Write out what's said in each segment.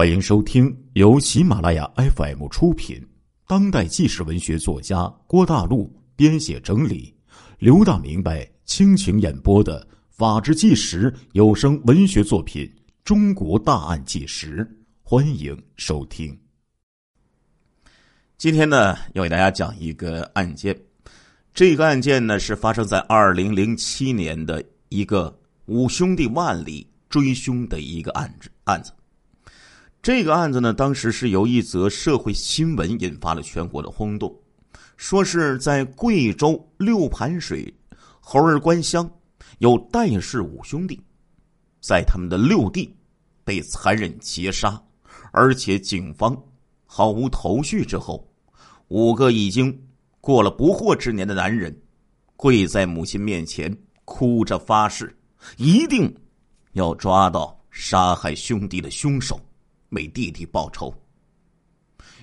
欢迎收听由喜马拉雅 FM 出品、当代纪实文学作家郭大陆编写整理、刘大明白倾情演播的《法治纪实》有声文学作品《中国大案纪实》，欢迎收听。今天呢，要给大家讲一个案件。这个案件呢，是发生在二零零七年的一个五兄弟万里追凶的一个案子案子。这个案子呢，当时是由一则社会新闻引发了全国的轰动，说是在贵州六盘水猴儿关乡有戴氏五兄弟，在他们的六弟被残忍劫杀，而且警方毫无头绪之后，五个已经过了不惑之年的男人跪在母亲面前，哭着发誓，一定要抓到杀害兄弟的凶手。为弟弟报仇。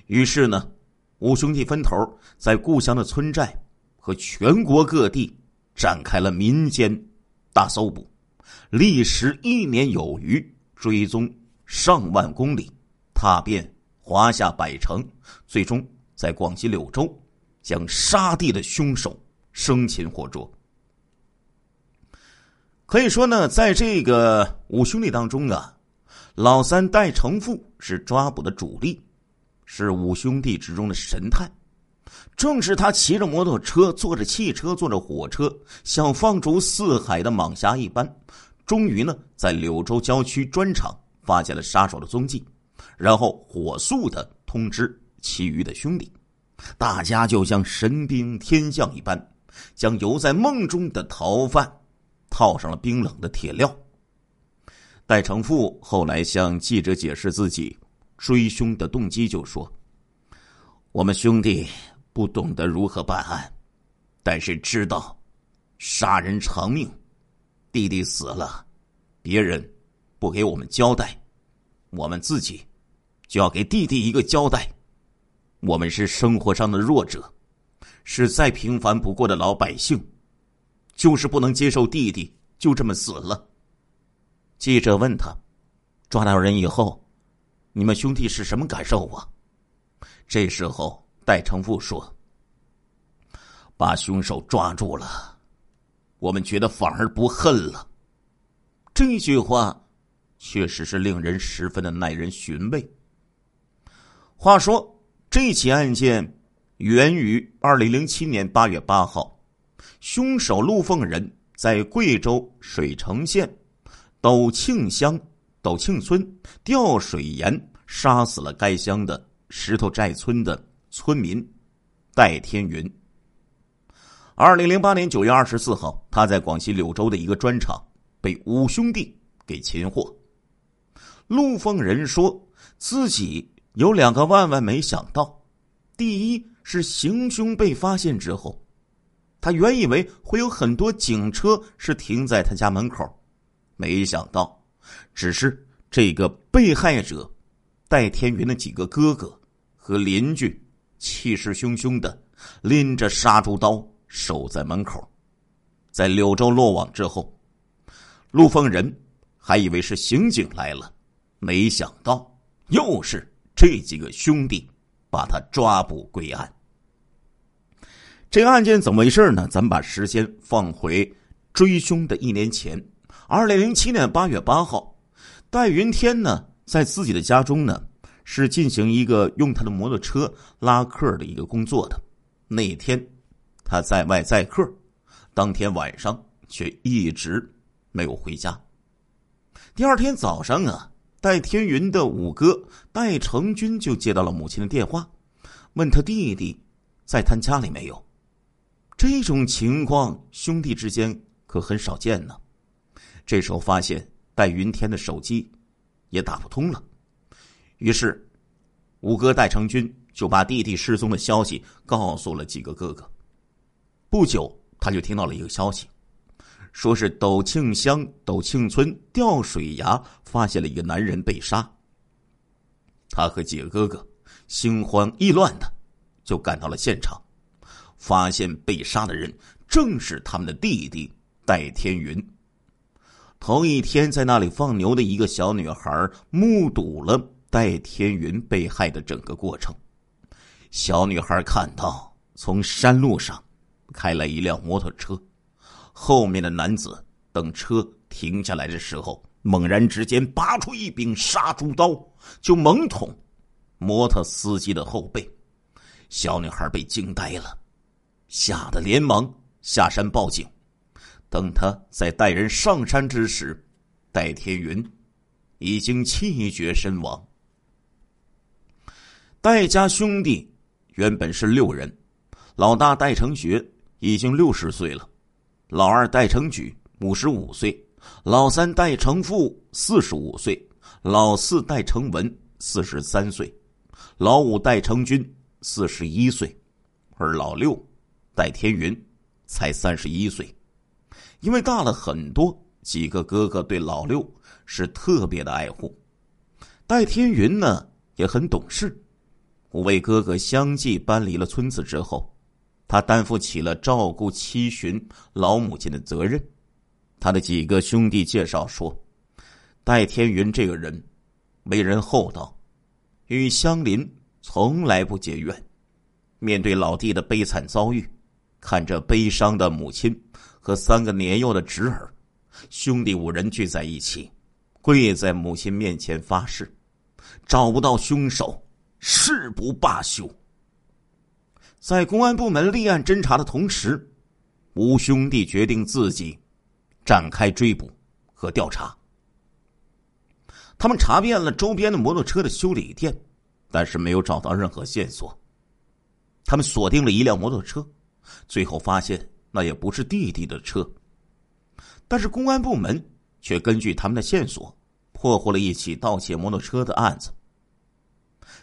于是呢，五兄弟分头在故乡的村寨和全国各地展开了民间大搜捕，历时一年有余，追踪上万公里，踏遍华夏百城，最终在广西柳州将杀弟的凶手生擒活捉。可以说呢，在这个五兄弟当中啊。老三戴成富是抓捕的主力，是五兄弟之中的神探。正是他骑着摩托车，坐着汽车，坐着火车，像放逐四海的蟒侠一般，终于呢，在柳州郊区砖厂发现了杀手的踪迹，然后火速的通知其余的兄弟。大家就像神兵天将一般，将游在梦中的逃犯套上了冰冷的铁镣。戴成富后来向记者解释自己追凶的动机，就说：“我们兄弟不懂得如何办案，但是知道杀人偿命，弟弟死了，别人不给我们交代，我们自己就要给弟弟一个交代。我们是生活上的弱者，是再平凡不过的老百姓，就是不能接受弟弟就这么死了。”记者问他：“抓到人以后，你们兄弟是什么感受啊？”这时候，戴成富说：“把凶手抓住了，我们觉得反而不恨了。”这句话确实是令人十分的耐人寻味。话说，这起案件源于二零零七年八月八号，凶手陆凤仁在贵州水城县。斗庆乡斗庆村吊水岩杀死了该乡的石头寨村的村民戴天云。二零零八年九月二十四号，他在广西柳州的一个砖厂被五兄弟给擒获。陆凤仁说自己有两个万万没想到：第一是行凶被发现之后，他原以为会有很多警车是停在他家门口。没想到，只是这个被害者戴天云的几个哥哥和邻居气势汹汹的拎着杀猪刀守在门口。在柳州落网之后，陆凤仁还以为是刑警来了，没想到又是这几个兄弟把他抓捕归案。这个案件怎么回事呢？咱们把时间放回追凶的一年前。二零零七年八月八号，戴云天呢在自己的家中呢是进行一个用他的摩托车拉客的一个工作的。那天他在外载客，当天晚上却一直没有回家。第二天早上啊，戴天云的五哥戴成军就接到了母亲的电话，问他弟弟在他家里没有。这种情况兄弟之间可很少见呢。这时候发现戴云天的手机也打不通了，于是五哥戴成军就把弟弟失踪的消息告诉了几个哥哥。不久，他就听到了一个消息，说是斗庆乡斗庆村吊水崖发现了一个男人被杀。他和几个哥哥心慌意乱的就赶到了现场，发现被杀的人正是他们的弟弟戴天云。头一天在那里放牛的一个小女孩目睹了戴天云被害的整个过程。小女孩看到从山路上开来一辆摩托车，后面的男子等车停下来的时候，猛然之间拔出一柄杀猪刀，就猛捅摩托司机的后背。小女孩被惊呆了，吓得连忙下山报警。等他在带人上山之时，戴天云已经气绝身亡。戴家兄弟原本是六人，老大戴成学已经六十岁了，老二戴成举五十五岁，老三戴成富四十五岁，老四戴成文四十三岁，老五戴成军四十一岁，而老六戴天云才三十一岁。因为大了很多，几个哥哥对老六是特别的爱护。戴天云呢也很懂事，五位哥哥相继搬离了村子之后，他担负起了照顾七旬老母亲的责任。他的几个兄弟介绍说，戴天云这个人为人厚道，与乡邻从来不结怨。面对老弟的悲惨遭遇，看着悲伤的母亲。和三个年幼的侄儿，兄弟五人聚在一起，跪在母亲面前发誓：找不到凶手，誓不罢休。在公安部门立案侦查的同时，吴兄弟决定自己展开追捕和调查。他们查遍了周边的摩托车的修理店，但是没有找到任何线索。他们锁定了一辆摩托车，最后发现。那也不是弟弟的车，但是公安部门却根据他们的线索，破获了一起盗窃摩托车的案子。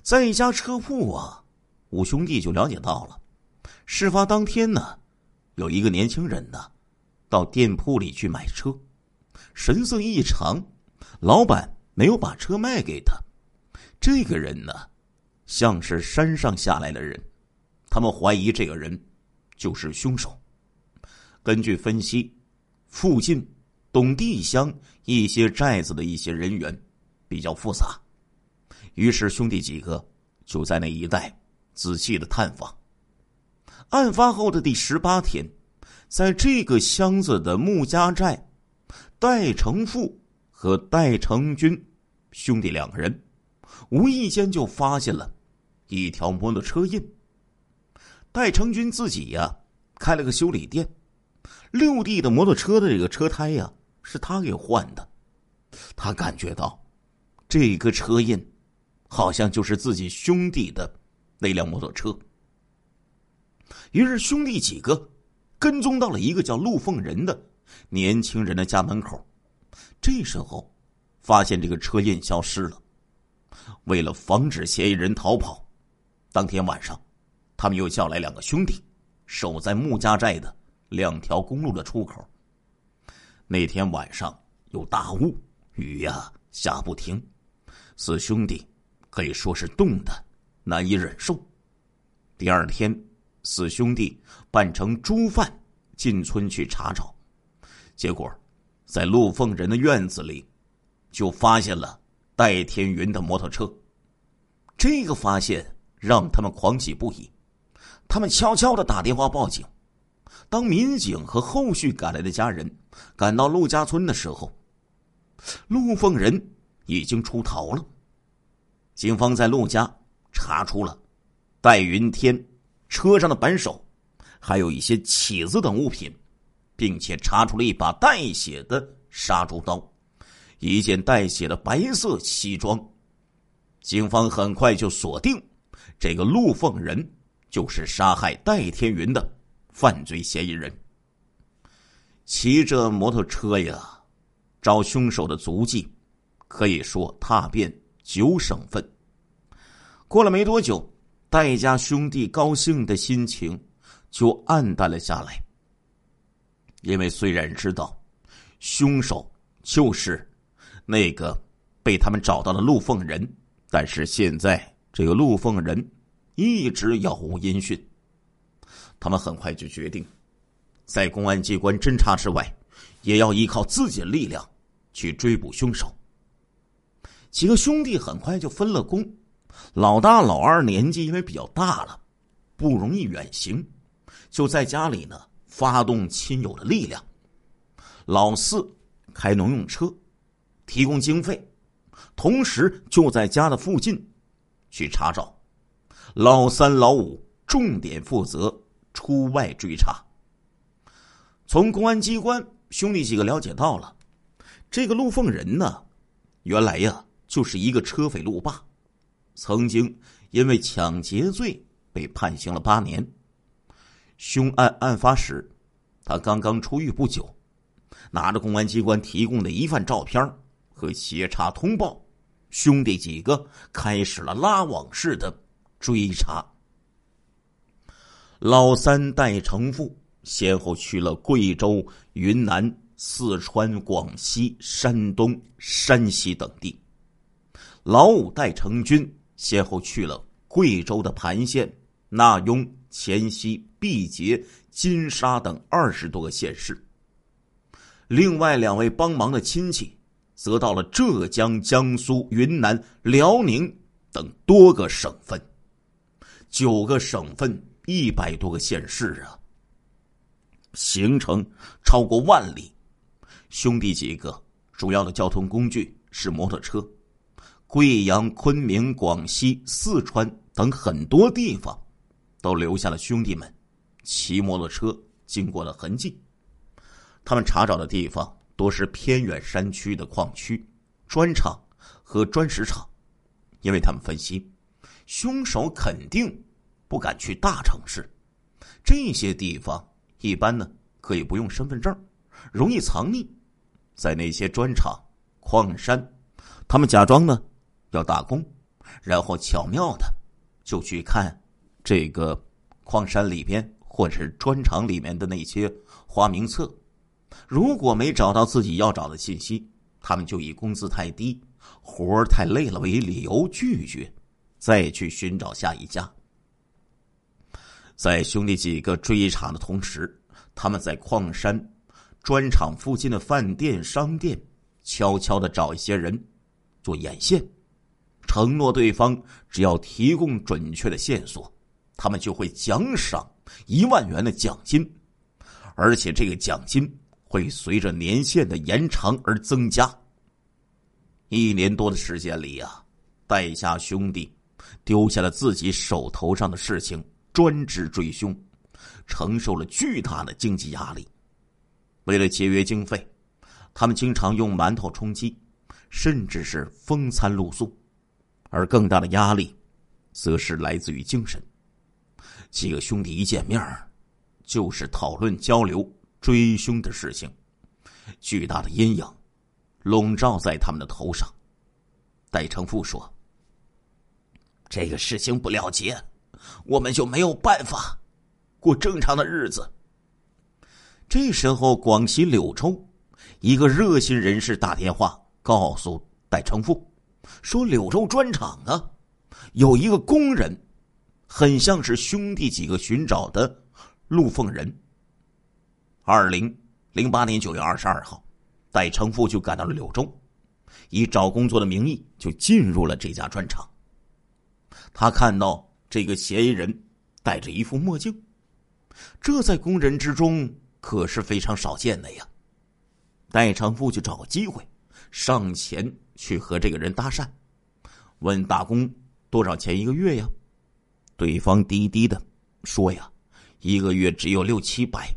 在一家车铺啊，五兄弟就了解到了，事发当天呢，有一个年轻人呢，到店铺里去买车，神色异常，老板没有把车卖给他。这个人呢，像是山上下来的人，他们怀疑这个人就是凶手。根据分析，附近董地乡一些寨子的一些人员比较复杂，于是兄弟几个就在那一带仔细的探访。案发后的第十八天，在这个乡子的穆家寨，戴成富和戴成军兄弟两个人无意间就发现了一条摩托车印。戴成军自己呀开了个修理店。六弟的摩托车的这个车胎呀，是他给换的。他感觉到，这个车印，好像就是自己兄弟的那辆摩托车。于是兄弟几个跟踪到了一个叫陆凤仁的年轻人的家门口。这时候，发现这个车印消失了。为了防止嫌疑人逃跑，当天晚上，他们又叫来两个兄弟，守在穆家寨的。两条公路的出口。那天晚上有大雾，雨呀下不停，四兄弟可以说是冻得难以忍受。第二天，四兄弟扮成猪贩进村去查找，结果在陆凤仁的院子里就发现了戴天云的摩托车。这个发现让他们狂喜不已，他们悄悄的打电话报警。当民警和后续赶来的家人赶到陆家村的时候，陆凤仁已经出逃了。警方在陆家查出了戴云天车上的扳手，还有一些起子等物品，并且查出了一把带血的杀猪刀，一件带血的白色西装。警方很快就锁定这个陆凤仁就是杀害戴天云的。犯罪嫌疑人骑着摩托车呀，找凶手的足迹，可以说踏遍九省份。过了没多久，戴家兄弟高兴的心情就暗淡了下来，因为虽然知道凶手就是那个被他们找到的陆凤仁，但是现在这个陆凤仁一直杳无音讯。他们很快就决定，在公安机关侦查之外，也要依靠自己的力量去追捕凶手。几个兄弟很快就分了工，老大、老二年纪因为比较大了，不容易远行，就在家里呢发动亲友的力量。老四开农用车，提供经费，同时就在家的附近去查找。老三、老五重点负责出外追查。从公安机关兄弟几个了解到了，这个陆凤仁呢，原来呀就是一个车匪路霸，曾经因为抢劫罪被判刑了八年。凶案案发时，他刚刚出狱不久，拿着公安机关提供的疑犯照片和协查通报，兄弟几个开始了拉网式的追查。老三代成富。先后去了贵州、云南、四川、广西、山东、山西等地。老五代成军先后去了贵州的盘县、纳雍、黔西、毕节、金沙等二十多个县市。另外两位帮忙的亲戚，则到了浙江、江苏、云南、辽宁等多个省份，九个省份一百多个县市啊。行程超过万里，兄弟几个主要的交通工具是摩托车。贵阳、昆明、广西、四川等很多地方，都留下了兄弟们骑摩托车经过的痕迹。他们查找的地方多是偏远山区的矿区、砖厂和砖石厂，因为他们分析，凶手肯定不敢去大城市，这些地方。一般呢，可以不用身份证，容易藏匿，在那些砖厂、矿山，他们假装呢要打工，然后巧妙的就去看这个矿山里边或者是砖厂里面的那些花名册。如果没找到自己要找的信息，他们就以工资太低、活儿太累了为理由拒绝，再去寻找下一家。在兄弟几个追查的同时，他们在矿山、砖厂附近的饭店、商店，悄悄的找一些人做眼线，承诺对方只要提供准确的线索，他们就会奖赏一万元的奖金，而且这个奖金会随着年限的延长而增加。一年多的时间里啊，戴家兄弟丢下了自己手头上的事情。专职追凶，承受了巨大的经济压力。为了节约经费，他们经常用馒头充饥，甚至是风餐露宿。而更大的压力，则是来自于精神。几个兄弟一见面就是讨论交流追凶的事情，巨大的阴影笼罩在他们的头上。戴成富说：“这个事情不了结。”我们就没有办法过正常的日子。这时候，广西柳州一个热心人士打电话告诉戴成富，说柳州砖厂啊，有一个工人，很像是兄弟几个寻找的陆凤人。二零零八年九月二十二号，戴成富就赶到了柳州，以找工作的名义就进入了这家砖厂。他看到。这个嫌疑人戴着一副墨镜，这在工人之中可是非常少见的呀。戴长富就找机会上前去和这个人搭讪，问打工多少钱一个月呀？对方低低的说：“呀，一个月只有六七百。”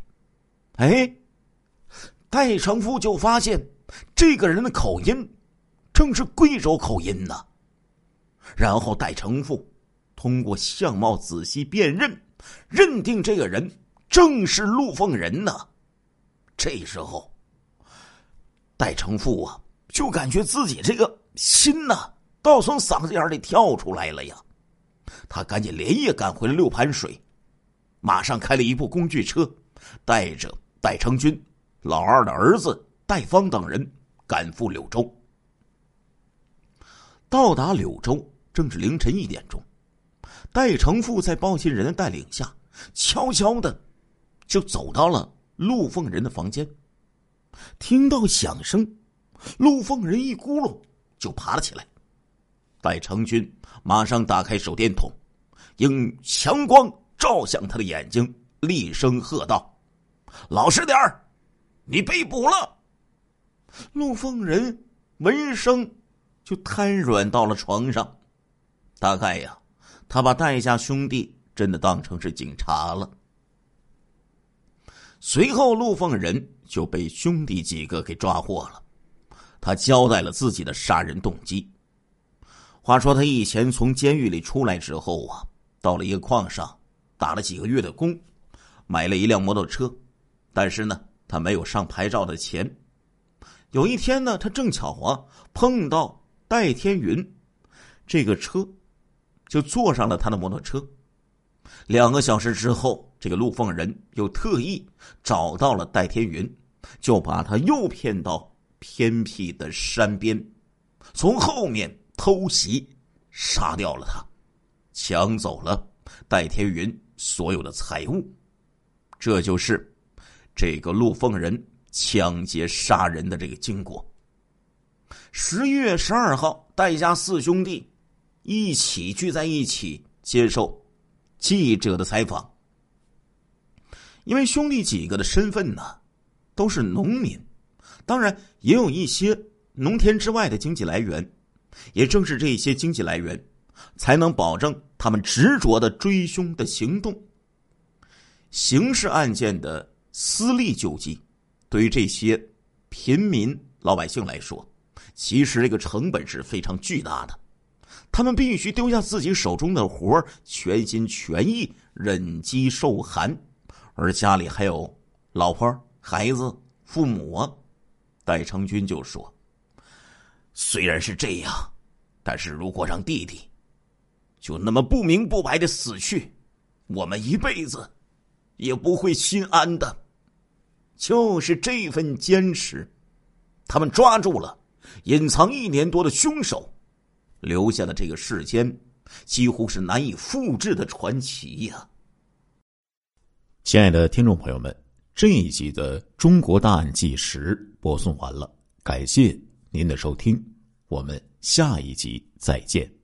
哎，戴长富就发现这个人的口音正是贵州口音呢。然后戴成富。通过相貌仔细辨认，认定这个人正是陆凤仁呢。这时候，戴成富啊，就感觉自己这个心呐，都从嗓子眼里跳出来了呀。他赶紧连夜赶回了六盘水，马上开了一部工具车，带着戴成军、老二的儿子戴方等人赶赴柳州。到达柳州，正是凌晨一点钟。戴成富在报信人的带领下，悄悄的就走到了陆凤人的房间。听到响声，陆凤人一咕噜就爬了起来，戴成军马上打开手电筒，用强光照向他的眼睛，厉声喝道：“老实点儿，你被捕了！”陆凤人闻声就瘫软到了床上。大概呀，他把戴家兄弟真的当成是警察了。随后，陆凤仁就被兄弟几个给抓获了。他交代了自己的杀人动机。话说，他以前从监狱里出来之后啊，到了一个矿上打了几个月的工，买了一辆摩托车，但是呢，他没有上牌照的钱。有一天呢，他正巧啊碰到戴天云，这个车就坐上了他的摩托车。两个小时之后，这个陆凤人又特意找到了戴天云，就把他诱骗到偏僻的山边，从后面偷袭，杀掉了他，抢走了戴天云所有的财物。这就是这个陆凤人。抢劫杀人的这个经过。十一月十二号，戴家四兄弟一起聚在一起接受记者的采访。因为兄弟几个的身份呢，都是农民，当然也有一些农田之外的经济来源。也正是这些经济来源，才能保证他们执着的追凶的行动。刑事案件的私利救济。对于这些平民老百姓来说，其实这个成本是非常巨大的。他们必须丢下自己手中的活全心全意忍饥受寒，而家里还有老婆、孩子、父母啊。戴成军就说：“虽然是这样，但是如果让弟弟就那么不明不白的死去，我们一辈子也不会心安的。”就是这份坚持，他们抓住了隐藏一年多的凶手，留下的这个世间几乎是难以复制的传奇呀！亲爱的听众朋友们，这一集的《中国大案纪实》播送完了，感谢您的收听，我们下一集再见。